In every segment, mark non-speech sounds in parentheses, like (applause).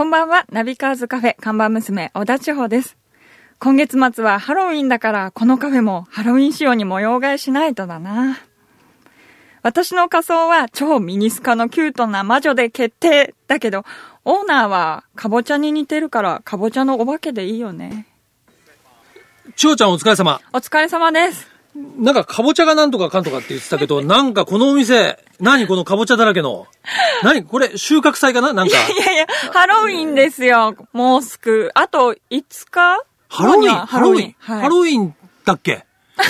こんばんは、ナビカーズカフェ看板娘、小田千穂です。今月末はハロウィンだから、このカフェもハロウィン仕様に模様替えしないとだな。私の仮装は超ミニスカのキュートな魔女で決定だけど、オーナーはカボチャに似てるから、カボチャのお化けでいいよね。千代ちゃんお疲れ様。お疲れ様です。なんか、かぼちゃがなんとかかんとかって言ってたけど、(laughs) なんかこのお店、何このかぼちゃだらけの？何これ、収穫祭かな？なんか。(laughs) いやいや、ハロウィンですよ。もうすぐ。あと5日ハロウィン？ハロウィン。ハロウィン？はいハロウィンだっけ？ハ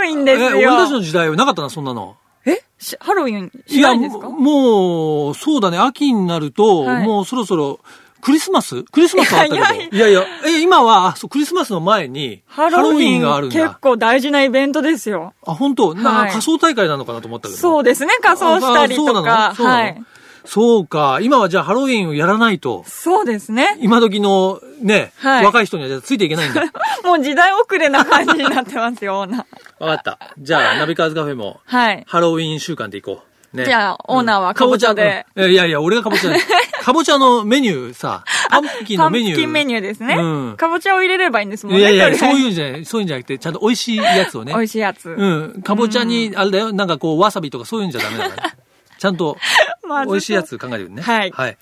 ロウィンですよ。え、俺たちの時代はなかったな、そんなの。え？しハロウィンしないんですか？もう、そうだね、秋になると、はいもうそろそろ、クリスマス？クリスマスはあったけど。いやいいやいや、え、今は、あそう、クリスマスの前に、ハロウィンがあるん結だ。構大事なイベントですよ。あ、本当？な、はい仮装大会なのかなと思ったけど。そうですね、仮装したりとか。のそうなの？はい。そうか。今はじゃあハロウィンをやらないと、そうですね。今時のね、はい若い人にはじゃあついていけないんだ。(laughs) もう時代遅れな感じになってますよ、オーナー。(laughs) わかった。じゃあ、ナビカーズカフェも、はい。ハロウィン週間で行こう。ね。じゃあオーナーはかぼちゃでうんいやいや、俺がかぼちゃで。かぼちゃのメニューさ、パンプキンパンプのメニュー。キンメニューですね。うんかぼちゃを入れればいいんですもんね。いやいや、そういうんじゃない、そういうんじゃなくて、ちゃんと美味しいやつをね。美味しいやつ。うん。かぼちゃに、あれだよ、なんかこう、わさびとかそういうんじゃダメだから。ちゃんと、(laughs) 美味しいやつ考えてるね。はいはい。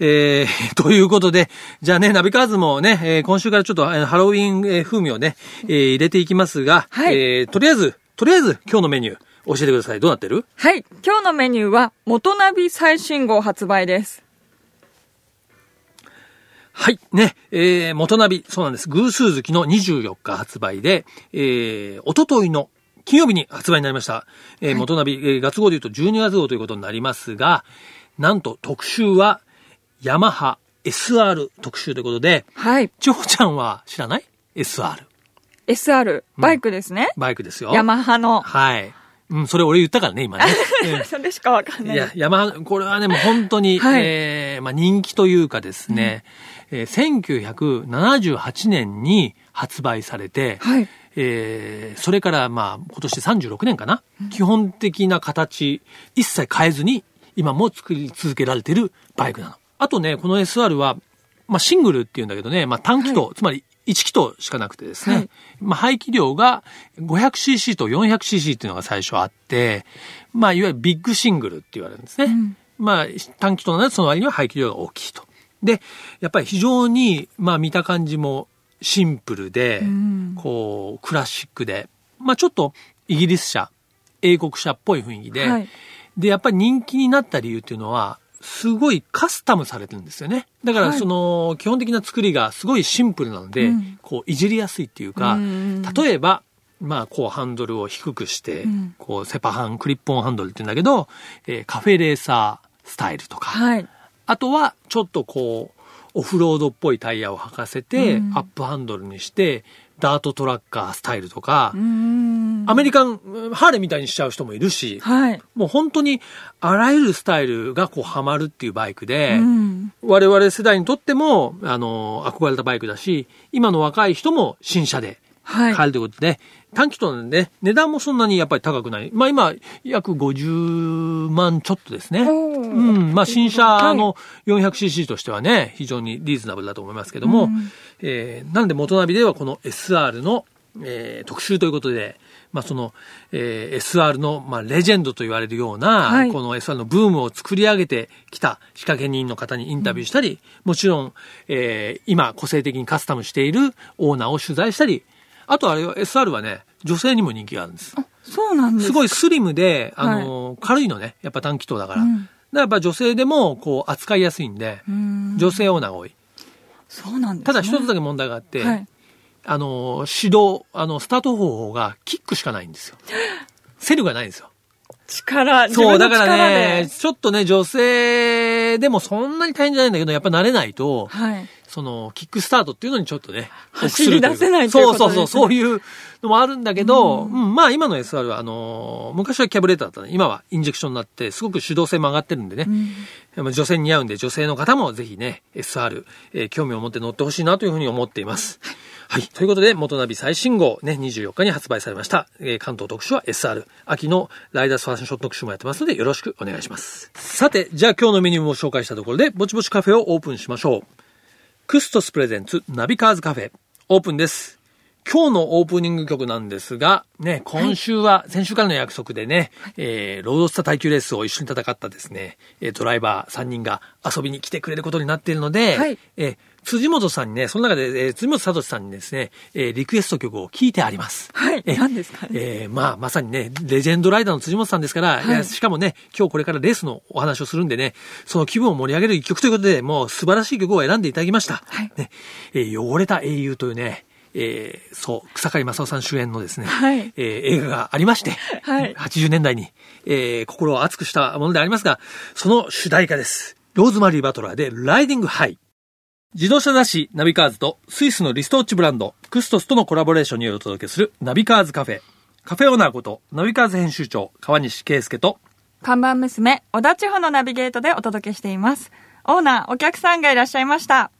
えー、(laughs) ということで、じゃあね、ナビカーズもね、えー今週からちょっとえーハロウィンえー風味をね、えー入れていきますが、はいえーとりあえず、とりあえず今日のメニュー教えてください。どうなってる？はい。今日のメニューは、元ナビ最新号発売です。はい。ね。えー、元ナビ、そうなんです。偶数月の24日発売で、えー、おとといの金曜日に発売になりました。えー、元ナビ、えー、月号で言うと12月号ということになりますが、なんと特集は、ヤマハ SR 特集ということで、はい。ちほちゃんは知らない ?SR。SR、バイクですね。バイクですよ。ヤマハの。はい。うん、それ俺言ったからね、今ね。う (laughs) んそれしかわかんないい。や、山、これはね、もう本当に、はいえーまあ人気というかですね、えー1978年に発売されて、はい。えーそれからまあ今年36年かな、基本的な形、一切変えずに、今も作り続けられてるバイクなの。あとね、この SR は、まあシングルっていうんだけどね、まあ単気筒、つまり1気筒しかなくてですね、はい。まあ排気量が 500cc と 400cc っていうのが最初あって、まあいわゆるビッグシングルって言われるんですね。まあ短気筒なのでその割には排気量が大きいと。で、やっぱり非常に、まあ見た感じもシンプルで、ん。こう、クラシックで、まあちょっとイギリス車、英国車っぽい雰囲気で、はい。で、やっぱり人気になった理由っていうのは、すごいカスタムされてるんですよね。だからはい。その基本的な作りがすごいシンプルなので、うん。こういじりやすいっていうか、うん例えば、まあこうハンドルを低くして、うん。こうセパハン、クリップオンハンドルって言うんだけど、えーカフェレーサースタイルとか、はい。あとは、ちょっとこう、オフロードっぽいタイヤを履かせて、うん。アップハンドルにして、ダートトラッカースタイルとか。アメリカン、ハーレーみたいにしちゃう人もいるし、はい。もう本当にあらゆるスタイルがこうハマるっていうバイクで、うん。我々世代にとっても、あの、憧れたバイクだし、今の若い人も新車ではい。買えるということで、短期となんで、値段もそんなにやっぱり高くない。まあ今、約50万ちょっとですね。うん。まあ新車の 400cc としてはね、非常にリーズナブルだと思いますけども、うんえーなんで元ナビではこの SR の、えー特集ということで、まあその、えー SR の、まあレジェンドと言われるような、はいこの SR のブームを作り上げてきた仕掛け人の方にインタビューしたり、もちろん、えー今個性的にカスタムしているオーナーを取材したり、あとあれは SR はね、女性にも人気があるんです。そうなんです。すごいスリムで、あの、軽いのね。やっぱ短気筒だから。うんだからやっぱ女性でも、こう、扱いやすいんで、うん女性オーナーが多い。そうなんです、ね。ただ一つだけ問題があって、はい。あの、指導、あの、スタート方法がキックしかないんですよ。(laughs) セルがないんですよ。力、自そう、だから。ね、ちょっとね、女性でもそんなに大変じゃないんだけど、やっぱ慣れないと、はい。その、キックスタートっていうのにちょっとね、走り出せないということですねそうそうそう、そういうのもあるんだけど、うん、まあ今の SR は、あのー昔はキャブレーターだったね。今はインジェクションになって、すごく手動性も上がってるんでね。まあ女性に似合うんで、女性の方もぜひね、SR、えー興味を持って乗ってほしいなというふうに思っています。はい。ということで、元ナビ最新号ね、24日に発売されました。えー関東特集は SR。秋のライダースファッション特集もやってますので、よろしくお願いします。さて、じゃあ今日のメニューも紹介したところで、ぼちぼちカフェをオープンしましょう。クストス presents ナビカーズカフェ、オープンです。今日のオープニング曲なんですが、ね、今週は、先週からの約束でね、えー、ロードスター耐久レースを一緒に戦ったですね、えードライバー3人が遊びに来てくれることになっているので、はい。えー辻本さんにね、その中で、えー辻本聡さんにですね、えーリクエスト曲を聞いてあります。はい。えー何ですか？ねえーまあ、まさにね、レジェンドライダーの辻本さんですから、はい。しかもね、今日これからレースのお話をするんでね、その気分を盛り上げる一曲ということで、もう素晴らしい曲を選んでいただきました。はい。ね、えー汚れた英雄というね、えーそう、草刈正雄さん主演のですね、はいえー映画がありまして、はい80年代に、えー心を熱くしたものでありますが、その主題歌です。ローズマリー・バトラーで、 Riding High。自動車雑誌ナビカーズとスイスのリストウォッチブランドクストスとのコラボレーションによりお届けするナビカーズカフェ。カフェオーナーことナビカーズ編集長川西圭介と看板娘、小田地方のナビゲートでお届けしています。オーナー、お客さんがいらっしゃいました。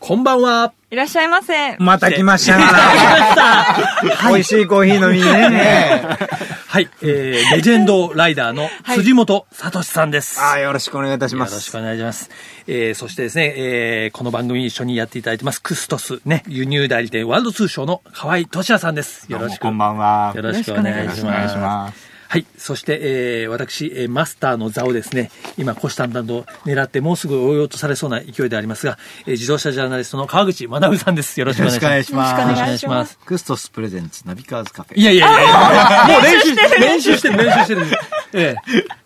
こんばんは。いらっしゃいませ。また来ましたな。美味しいコーヒー飲みにね。(laughs) はい、えー、レジェンドライダーの辻本聡さんです。あーよろしくお願いいたします。よろしくお願いします。えー、そしてですね、えー、この番組一緒にやっていただいてます、クストス、ね、輸入代理店ワールド通商の河合俊也さんです。よろしく。こんばんは。よろしくお願いします。はい。そして、えー、私、えーマスターの座をですね、今、虎視眈々と狙って、もうすぐ追い落とされそうな勢いでありますが、えー自動車ジャーナリストの川口学さんです。よろしくお願いします。よろしくお願いしますよろしくお願いします。クストス presents ナビカーズカフェ。いやいやいやいや、もう練習してる、練習してる、練習して (laughs) る。え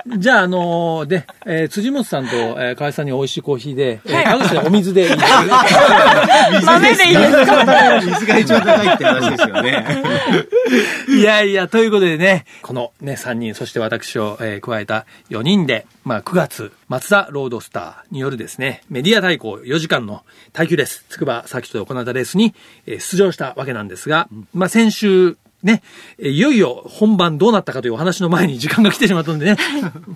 え。じゃあ、あのーで、えー辻本さんと、えー河合さんに美味しいコーヒーで、えー川口さんにお水でいいです (laughs) 豆でいいですか？水が一番高いって話ですよね。(laughs) いやいや、ということでね、このね、3人、そして私を、えー加えた4人で、まあ、9月、マツダロードスターによるですね、メディア対抗4時間の耐久レース、筑波サーキットで行われたレースに、えー出場したわけなんですが、まあ、先週、ね、えーいよいよ本番どうなったかというお話の前に時間が来てしまったのでね、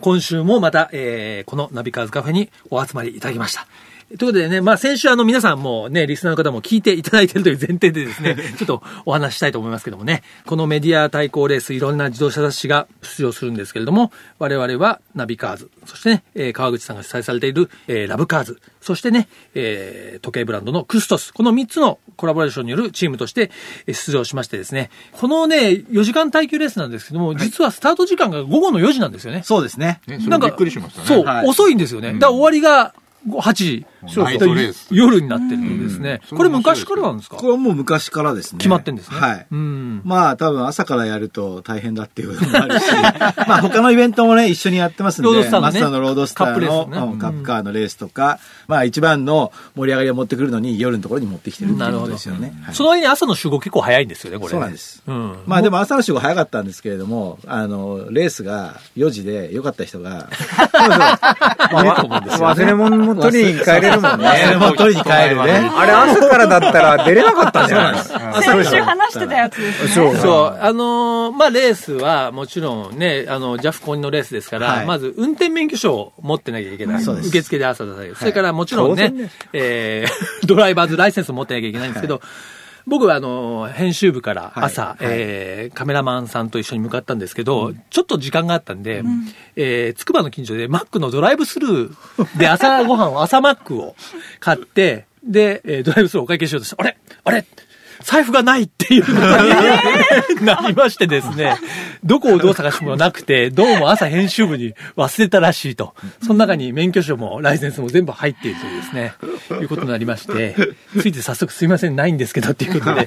今週もまた、えーこのナビカーズカフェにお集まりいただきました。ということでね、まあ先週あの皆さんもね、リスナーの方も聞いていただいているという前提でですね、(laughs) ちょっとお話ししたいと思いますけどもね、このメディア対抗レース、いろんな自動車雑誌が出場するんですけれども、我々はナビカーズ、そしてね、えー川口さんが主催されている、えーラブカーズ、そしてね、えー時計ブランドのクストス、この3つのコラボレーションによるチームとしてえー出場しましてですね、このね、4時間耐久レースなんですけども、実はスタート時間が午後の4時なんですよね。そうですね。なんか、びっくりしましたね。そう、はい遅いんですよね。だから終わりが8時。そうナイトレース夜になってるんですね。うんこれ昔からなんですか？これはもう昔からですね。決まってんですね。はい。うん。まあ多分朝からやると大変だっていうこともあるし、(laughs) まあ他のイベントもね、一緒にやってますんで、ロードスターのねマスターのロードスターのカップレースねうんカップカーのレースとか、まあ一番の盛り上がりを持ってくるのに夜のところに持ってきてるっていうことですよね。はいその割に朝の集合結構早いんですよね、これね。そうなんですうん。まあでも朝の集合早かったんですけれども、あの、レースが4時で良かった人が、(laughs) いると思うんですよね忘れ物も取りに帰れるもんね。忘れ物取りに帰るね。あれ朝からだったら出れなかったんじゃない？ですか。先週話してたやつですね。そうそう、あのーまあ、レースはもちろんね、あの、ジャフコンのレースですから、はいまず運転免許証を持ってなきゃいけない。そうです受付で朝出される。それからもちろんね、えー、(laughs) ドライバーズライセンスを持ってなきゃいけないんですけど、僕はあの、編集部から朝、はい。えーカメラマンさんと一緒に向かったんですけど、ちょっと時間があったんで、えー、つくばの近所でマックのドライブスルーで朝ごはんを、朝マックを買って、で、えードライブスルーお会計しようとして、あれ？あれ？財布がないっていう (laughs) なりましてですね、どこをどう探してもなくて、どうも朝編集部に忘れたらしいと。その中に免許証もライセンスも全部入っているというですね、いうことになりまして、ついて早速すいません、ないんですけどっていうことで、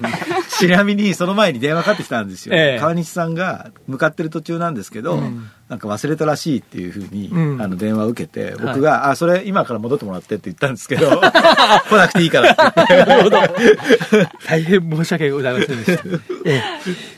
ちなみにその前に電話かかってきたんですよ。ええ川西さんが向かってる途中なんですけど、なんか忘れたらしいっていうふうに、うんあの電話を受けて、僕が、あ、それ今から戻ってもらってって言ったんですけど、(laughs) 来なくていいからって。なるほど。大変申し訳ございませんでした。(laughs) ええ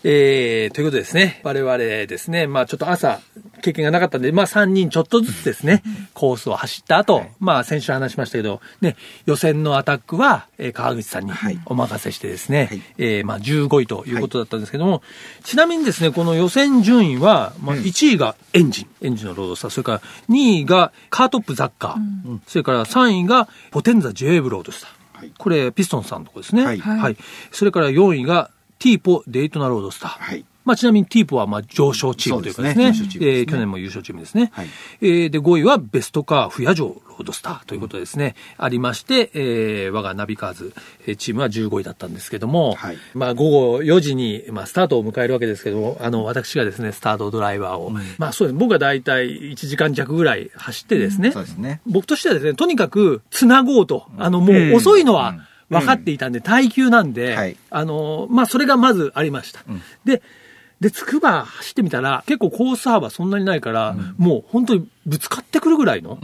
えーということでですね、我々ですね、まあちょっと朝経験がなかったんで、まあ3人ちょっとずつですね、コースを走った後、まあ先週話しましたけど、ね、予選のアタックは、えー川口さんにお任せしてですね、はい。えーまあ15位ということだったんですけども、ちなみにですね、この予選順位は、まあ1位がエンジン、エンジンのロードスター、それから2位がカートップザッカー、それから3位がポテンザ J ブロードスター。はい。これ、ピストンさんのとこですね。はい。はい。それから4位がティーポデイトナロードスター。はいまあ、ちなみにティーポはまあ上昇チームというかですね。すねねえー去年も優勝チームですね。はいえーで、5位はベストカー不夜城ロードスターということですね。ありまして、えー我がナビカーズえーチームは15位だったんですけども、はいまあ、午後4時に、まあ、スタートを迎えるわけですけども、あの、私がですね、スタートドライバーを、まあ、そうです。僕は大体1時間弱ぐらい走ってですね、そうですね。僕としてはですね、とにかくつなごうと、あの、もう遅いのは分かっていたんで、耐久なんで、はい。あの、まあ、それがまずありました。で、で、つくば走ってみたら、結構コース幅そんなにないから、もう本当にぶつかってくるぐらいの、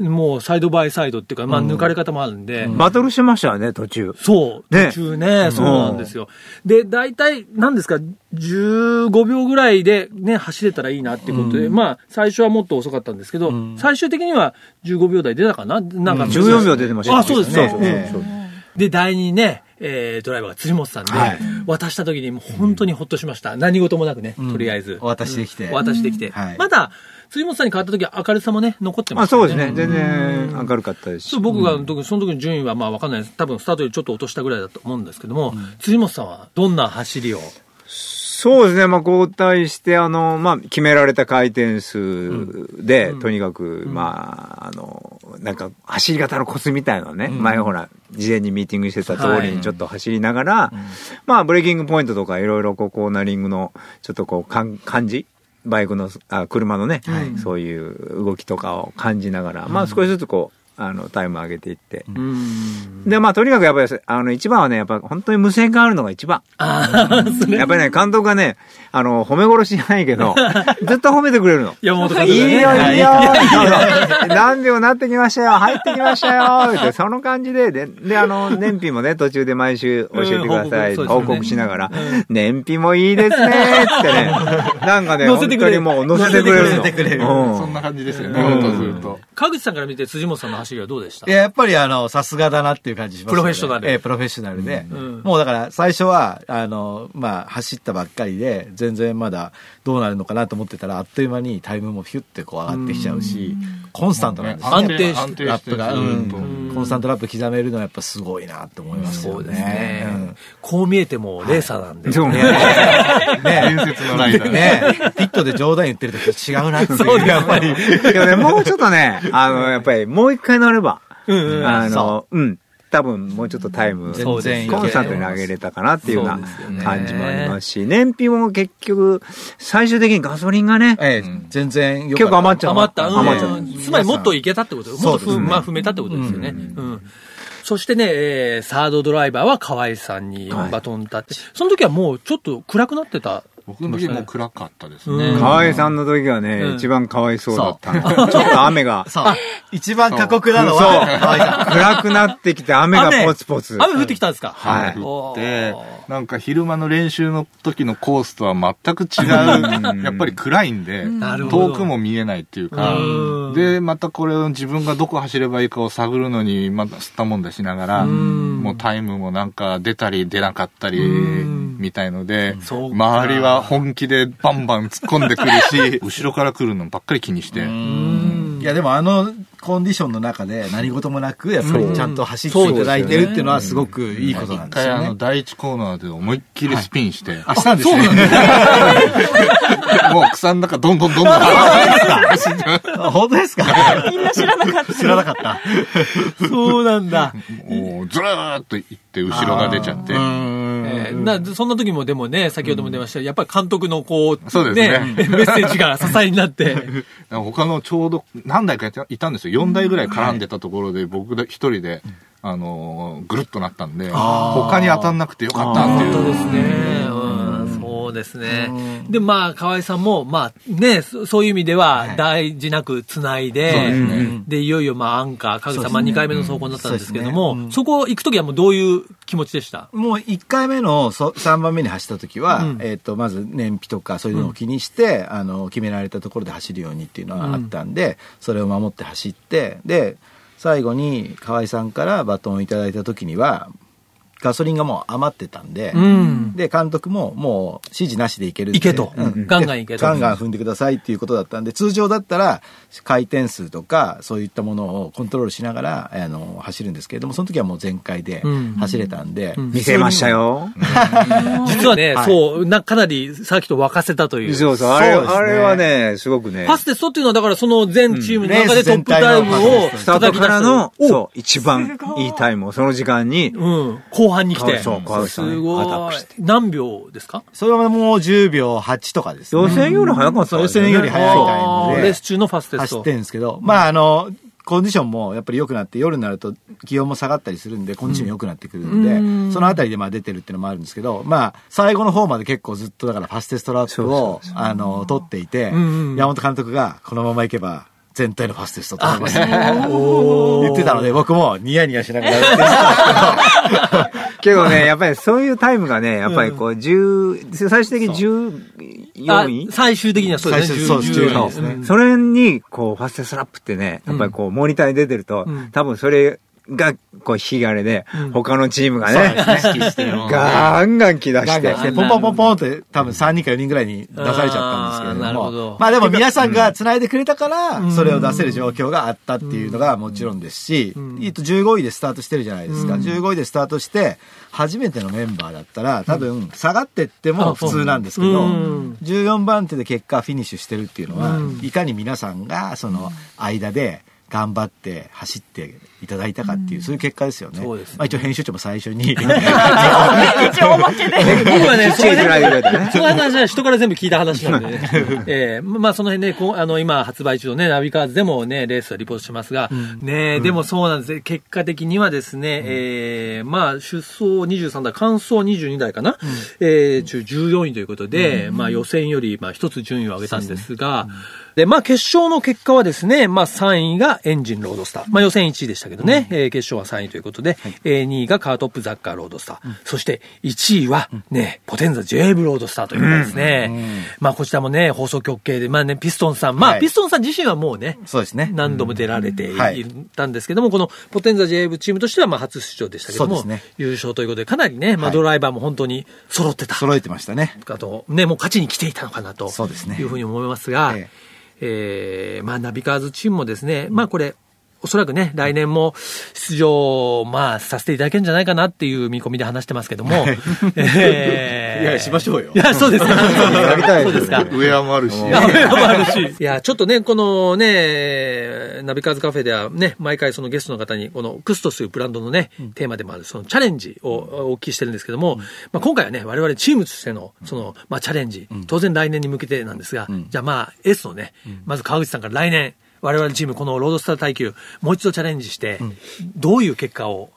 もうサイドバイサイドっていうか、まあ、抜かれ方もあるんで、バトルしましたよね、途中。そう、ね。途中ね、そうなんですよ。で、大体、何ですか、15秒ぐらいでね、走れたらいいなっていうことで、まあ、最初はもっと遅かったんですけど、最終的には15秒台出たかな？なんか、14秒出てましたね。あ、そうですね。そううんそうで、第二ね、えードライバーが辻本さんで、はい渡した時にもう本当にほっとしました。何事もなくね、とりあえず。お渡しできて。お渡しできて。はいまだ、辻本さんに変わった時は明るさもね、残ってまあ、したよね。そうですね。全然明るかったですし。僕が、その時の順位はまあわかんないです。多分スタートよりちょっと落としたぐらいだと思うんですけども、辻本さんはどんな走りを？そうですね。まあ、交代して、あの、まあ、決められた回転数で、とにかく、まあ、あの、なんか、走り方のコツみたいなのね、前ほら、事前にミーティングしてた通りにちょっと走りながら、まあ、ブレーキングポイントとか、いろいろこう、コーナリングの、ちょっとこう、かん感じ？バイクの、あ車のね、そういう動きとかを感じながら、まあ、少しずつこう、あの、タイム上げていって。うん。で、まあ、とにかくやっぱり、あの、一番はね、やっぱ本当に無線があるのが一番。やっぱりね、監督がね、あの、褒め殺しじゃないけど、(laughs) ずっと褒めてくれるの。山本監いいよ。いいよ、何秒なってきましたよ、入ってきましたよ、って、その感じで、で、で、あの、燃費もね、途中で毎週教えてください、うん報告しながら、燃費もいいですね、ってね、(laughs) なんかね、本当にもう乗せてくれるの。乗せてくれるうんそんな感じですよね、ほんとずっと。川口さんから見て辻本さんの走りはどうでした？いや、やっぱりあの、さすがだなっていう感じしますよね。プロフェッショナル。ええ、プロフェッショナルで。ん。もうだから、最初は、あの、まあ、走ったばっかりで、全然まだどうなるのかなと思ってたら、あっという間にタイムもヒュッてこう上がってきちゃうし、コンスタントなんですよ安定して安定してラップが、うん。とコンスタントラップ刻めるのはやっぱすごいなって思いますよね。そうですね。こう見えてもレーサーなんで。そうね。う。んね。伝説のライダー。ね。ピットで冗談言ってる時と違うなっていう。やっぱり。でもね、もうちょっとね、(laughs) あの、やっぱりもう一回乗れば、うんうんあのそ、うん。多分もうちょっとタイム、コンスタントに上げれたかなっていうような感じもありますし、燃費も結局、最終的にガソリンがね、ええ、全然よ結構余っちゃう。余った。うん余っちゃう。つまりもっといけたってこともっとねふまあ踏めたってことですよね。うん。そしてね、えーサードドライバーは河合さんにバトンタって、その時はもうちょっと暗くなってた。僕の時も暗かったですうね。ん。河合さんの時はね、うん。一番かわいそうだったの。ちょっと雨が。(laughs) 一番過酷なのは、(laughs) 暗くなってきて雨がポツポツ。雨降ってきたんですか？はい。降って、なんか昼間の練習の時のコースとは全く違う、やっぱり暗いんで、遠くも見えないっていうか。うん、で、またこれを自分がどこ走ればいいかを探るのに、また吸ったもんだしながら、ん。もうタイムもなんか出たり出なかったりうん、みたいので、そうか。周りは本気でバンバン突っ込んでくるし、(laughs) 後ろから来るのばっかり気にして、いやでもあのコンディションの中で何事もなくやっぱりちゃんと走っていただいてるっていうのはすごくいいことなん一ですよね。回あの。第一コーナーで思いっきりスピンして、あ、したんですね。もう草の中どんどんどんどん走ってあ本当ですか？みんな知らなかった。知らなかった。そうなんだ。もうずーっと行って後ろが出ちゃって。えーなそんな時もでもね、先ほども出ましたやっぱり監督のこう、そうですねメッセージが支えになって。(laughs) 他のちょうど何台かいたんですよ。4台ぐらい絡んでたところで僕で一人で、あのーぐるっとなったんで、他に当たんなくてよかったっていう。本当ですね。うん、そうですね。で、まあ、河合さんも、まあ、ね、そそういう意味では、大事なく繋いで、そうでいよいよ、まあ、アンカー、かぐさん、まあ、2回目の走行になったんですけども、そこ行くときはもうどういう気持ちでした？もう1回目のそ3番目に走った時は、うん。えっとまず燃費とかそういうのを気にして、あの決められたところで走るようにっていうのはあったんで、それを守って走ってで最後に河合さんからバトンをいただいた時にはガソリンがもう余ってたんで、うん。で監督ももう指示なしでいけるって行けと。うん。ガンガン行けと。ガンガン踏んでくださいっていうことだったんで通常だったら回転数とかそういったものをコントロールしながらあの走るんですけれどもその時はもう全開でうん。走れたんで、ん。見せましたよ。実はね、はい。そう、な、かなりサーキットを沸かせたという。そうそう。あれ、ね。あれはね、すごくね。ファステストっていうのは、だからその全チームの中でうん。トップタイムをスタートからの、おそう、一番いいタイムをその時間に、うん、後半に来て。そう川内さんねすごい。何秒ですか？それはもう10秒8とかですね。予選より早かったそう予選より早いタイムでレース中のファステスト走って。るんですけど、まああの、コンディションもやっぱり良くなって、夜になると気温も下がったりするんで、コンディション良くなってくるんで、うんそのあたりでまあ出てるっていうのもあるんですけど、まあ、最後の方まで結構ずっとだからファステストラップを、あの、取っていて、山本監督がこのまま行けば、全体のファステスト取れます。(laughs) 言ってたので、僕もニヤニヤしながら言ってたんですけどね、やっぱりそういうタイムがね、やっぱりこう、10、最終的に14あ位？最終的にはそうですね。最終そう10 14ですね。うんそれに、こう、ファステストラップってね、やっぱりこう、モニターに出てるとうん、多分それが、こう、引き金でうん、他のチームがね、けど、意識してるの。(laughs) ガンガン来出して。ガンガン来、て、ポンポンポンポンって多分3人か4人ぐらいに出されちゃったんですけれども。まあでも皆さんが繋いでくれたからう、ん。それを出せる状況があったっていうのがもちろんですし、えっと15位でスタートしてるじゃないですか。15位でスタートして、初めてのメンバーだったら、多分下がってっても普通なんですけどうん、14番手で結果フィニッシュしてるっていうのはうん、いかに皆さんがその間で、頑張って走っていただいたかっていう、そういう結果ですよね。そうですね。まあ一応編集長も最初に、(laughs) 一応おまけで。僕はね、そのついてないぐらいだねその話は人から全部聞いた話なんでね。(laughs) えーまあその辺ね、こうあの、今発売中のね、ナビカーズでもね、レースをリポートしますが、ね、でもそうなんですね。結果的にはですね、えーまあ出走23台、完走22台かな、えー中14位ということで、まあ予選よりまあ一つ順位を上げたんですが、で、まあ決勝の結果はですね、まあ3位がエンジンロードスター。まあ予選1位でしたけどね、えー決勝は3位ということで、えー2位がカートップザッカーロードスター。そして1位はね、ポテンザ j ブロードスターということですね。まあこちらもね、放送局系で、まあね、ピストンさん、まあはいピストンさん自身はもうね、そうですね。何度も出られていはいたんですけども、このポテンザ j ブチームとしてはまあ初出場でしたけども、ね優勝ということで、かなりね、まあはいドライバーも本当に揃ってた。揃えてましたね。かと、ね、もう勝ちに来ていたのかなと。そうですねいうふうに思いますが、えええーまあ、ナビカーズチームもですね、まあこれ、おそらくね、来年も出場、まあ、させていただけるんじゃないかなっていう見込みで話してますけども。えー。いやしましょうよ。いや、そうです。か。やりたいそうですか。ウェアもあるし。いや、上もあるし。い。や、ちょっとね、このね、ナビカーズカフェではね、毎回そのゲストの方に、このクストスというブランドのね、テーマでもある、そのチャレンジをお聞きしてるんですけども、まあ今回はね、我々チームとしての、その、まあチャレンジ、当然来年に向けてなんですが、じゃあまあ S のね、まず川口さんから来年、我々チームこのロードスター耐久、もう一度チャレンジして、どういう結果を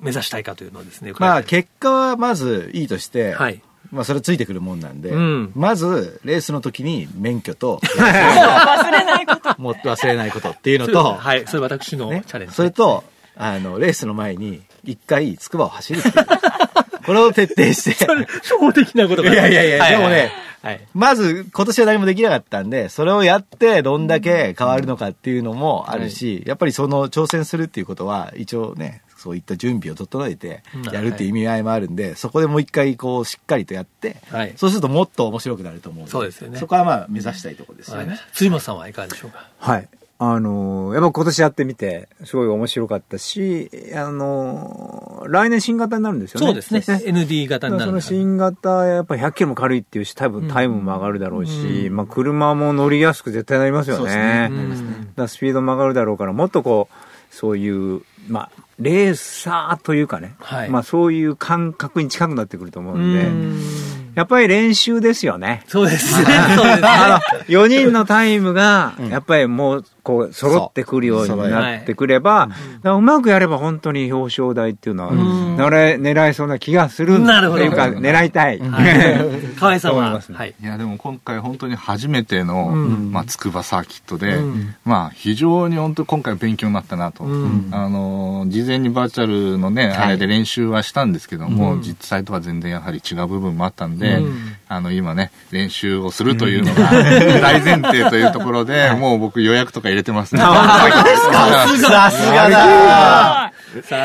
目指したいかというのをですね、まあ、結果はまずいいとして、はいまあ、それついてくるもんなんで、うんまず、レースの時に免許と、(laughs) 忘れないこと。もっと忘れないことっていうのと、はい、それ私のねチャレンジ。それと、あの、レースの前に、一回、つくばを走る。(laughs) これを徹底して。それ、初歩的なことが。いやいやいやはでもね、はい。まず、今年は何もできなかったんで、それをやって、どんだけ変わるのかっていうのもあるし、やっぱりその挑戦するっていうことは、一応ね、そういった準備を整えてうん。やるっていう意味合いもあるんで、そこでもう一回こうしっかりとやって、はい。そうするともっと面白くなると思うんでそうですよね。そこはまあ目指したいところですよはい。ね。辻本さんはいかがでしょうか？はい。あのーやっぱ今年やってみて、すごい面白かったし、あのー来年新型になるんですよね。そうですね。ND 型になるその新型、やっぱ100キロも軽いっていうし、多分タイムも上がるだろうし、まあ車も乗りやすく絶対なりますよそうですね。ねだからスピードも上がるだろうから、もっとこう、そういう、まあ、レーサーというかね、はいまあそういう感覚に近くなってくると思ううんで、んやっぱり練習ですよね。そうですね。(laughs) そうですね。あの、4人のタイムが、やっぱりもう、こう、揃ってくるようになってくれば、うまくやれば本当に表彰台っていうのは、狙い狙いそうな気がするなるほどっていうか、狙いたい。河合さんは。い。やでも今回本当に初めての、まあ、筑波サーキットで、まあ非常に本当今回勉強になったなと、あの事前にバーチャルのね、あれで練習はしたんですけども、実際とは全然やはり違う部分もあったんで、あの今ね練習をするというのが大前提というところで、(laughs) もう僕予約とか入れてますね。(laughs) さすがだ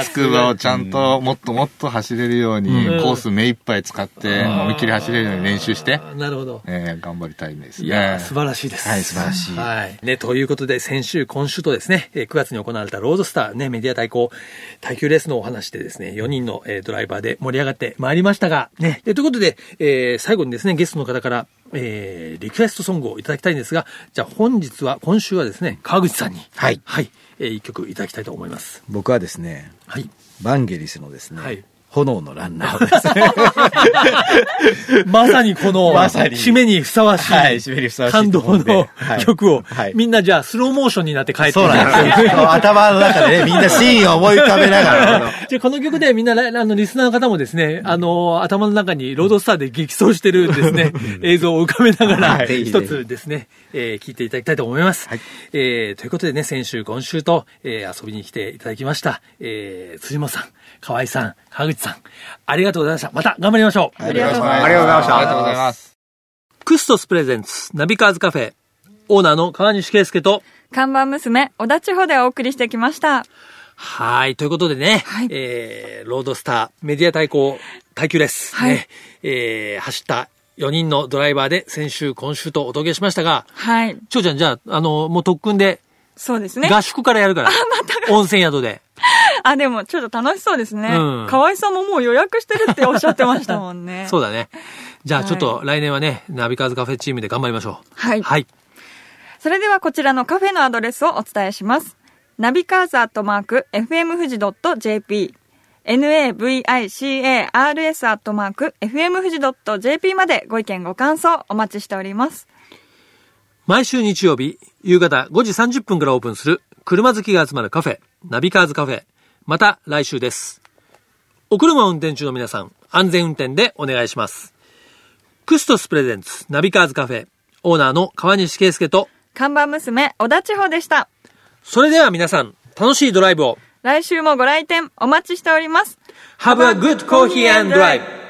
筑波をちゃんともっともっと走れるように、うんコース目いっぱい使って、思いっきり走れるように練習して、なるほど。えー頑張りたいですいや。素晴らしいです。はい素晴らしいはい。ね、ということで、先週、今週とですね、えー9月に行われたロードスターね、メディア対抗耐久レースのお話でですね、4人の、えードライバーで盛り上がってまいりましたが、ね、でということで、えー最後にですね、ゲストの方から、えーリクエストソングをいただきたいんですが、じゃあ本日は、今週はですね、川口さんに、はいはい、えー一曲いただきたいと思います。僕はですねはい。バンゲリスのですね、はい炎のランナー。ですねまさにこの、まさに。締めにふさわしい、はい締めにふさわしい感動のはい。曲を、はい。みんなじゃあスローモーションになって帰ってそうなんですよ。頭の中でねみんなシーンを思い浮かべながら。(laughs) じゃあこの曲でみんな、あの、リスナーの方もですね、あの、頭の中にロードスターで激走してるですね、映像を浮かべながら、はい。一つですね、えー聞いていただきたいと思います。えーということでね、先週、今週と、えー遊びに来ていただきました、えー辻本さん、河合さん、川口さん、ありがとうございました。また頑張りましょう。ありがとうございますありがとうございましたありがとうございます。クストス presents、ナビカーズカフェ、オーナーの川西圭介と、看板娘、小田千穂でお送りしてきました。はい。ということでね、はいえー、ロードスター、メディア対抗耐久レース、はいね、えー、走った4人のドライバーで先週、今週とお届けしましたが、はい。ちょうちゃん、じゃあ、あの、もう特訓で、そうですね。合宿からやるから、温泉宿で。あ、でもちょっと楽しそうですね。うん河合さんももう予約してるっておっしゃってましたもんね。(laughs) そうだね。じゃあ、はいちょっと来年はね、ナビカーズカフェチームで頑張りましょう。はいはい。それではこちらのカフェのアドレスをお伝えします。ナビカーズアットマーク、fm 富士 .jp、navicars アットマーク、fm 富士 .jp までご意見ご感想お待ちしております。毎週日曜日、夕方5時30分からオープンする、車好きが集まるカフェ、ナビカーズカフェ。また来週です。お車を運転中の皆さん、安全運転でお願いします。クストス presents、ナビカーズカフェ、オーナーの川西圭介と、看板娘、小田千穂でした。それでは皆さん、楽しいドライブを。来週もご来店お待ちしております。Have a good coffee and drive!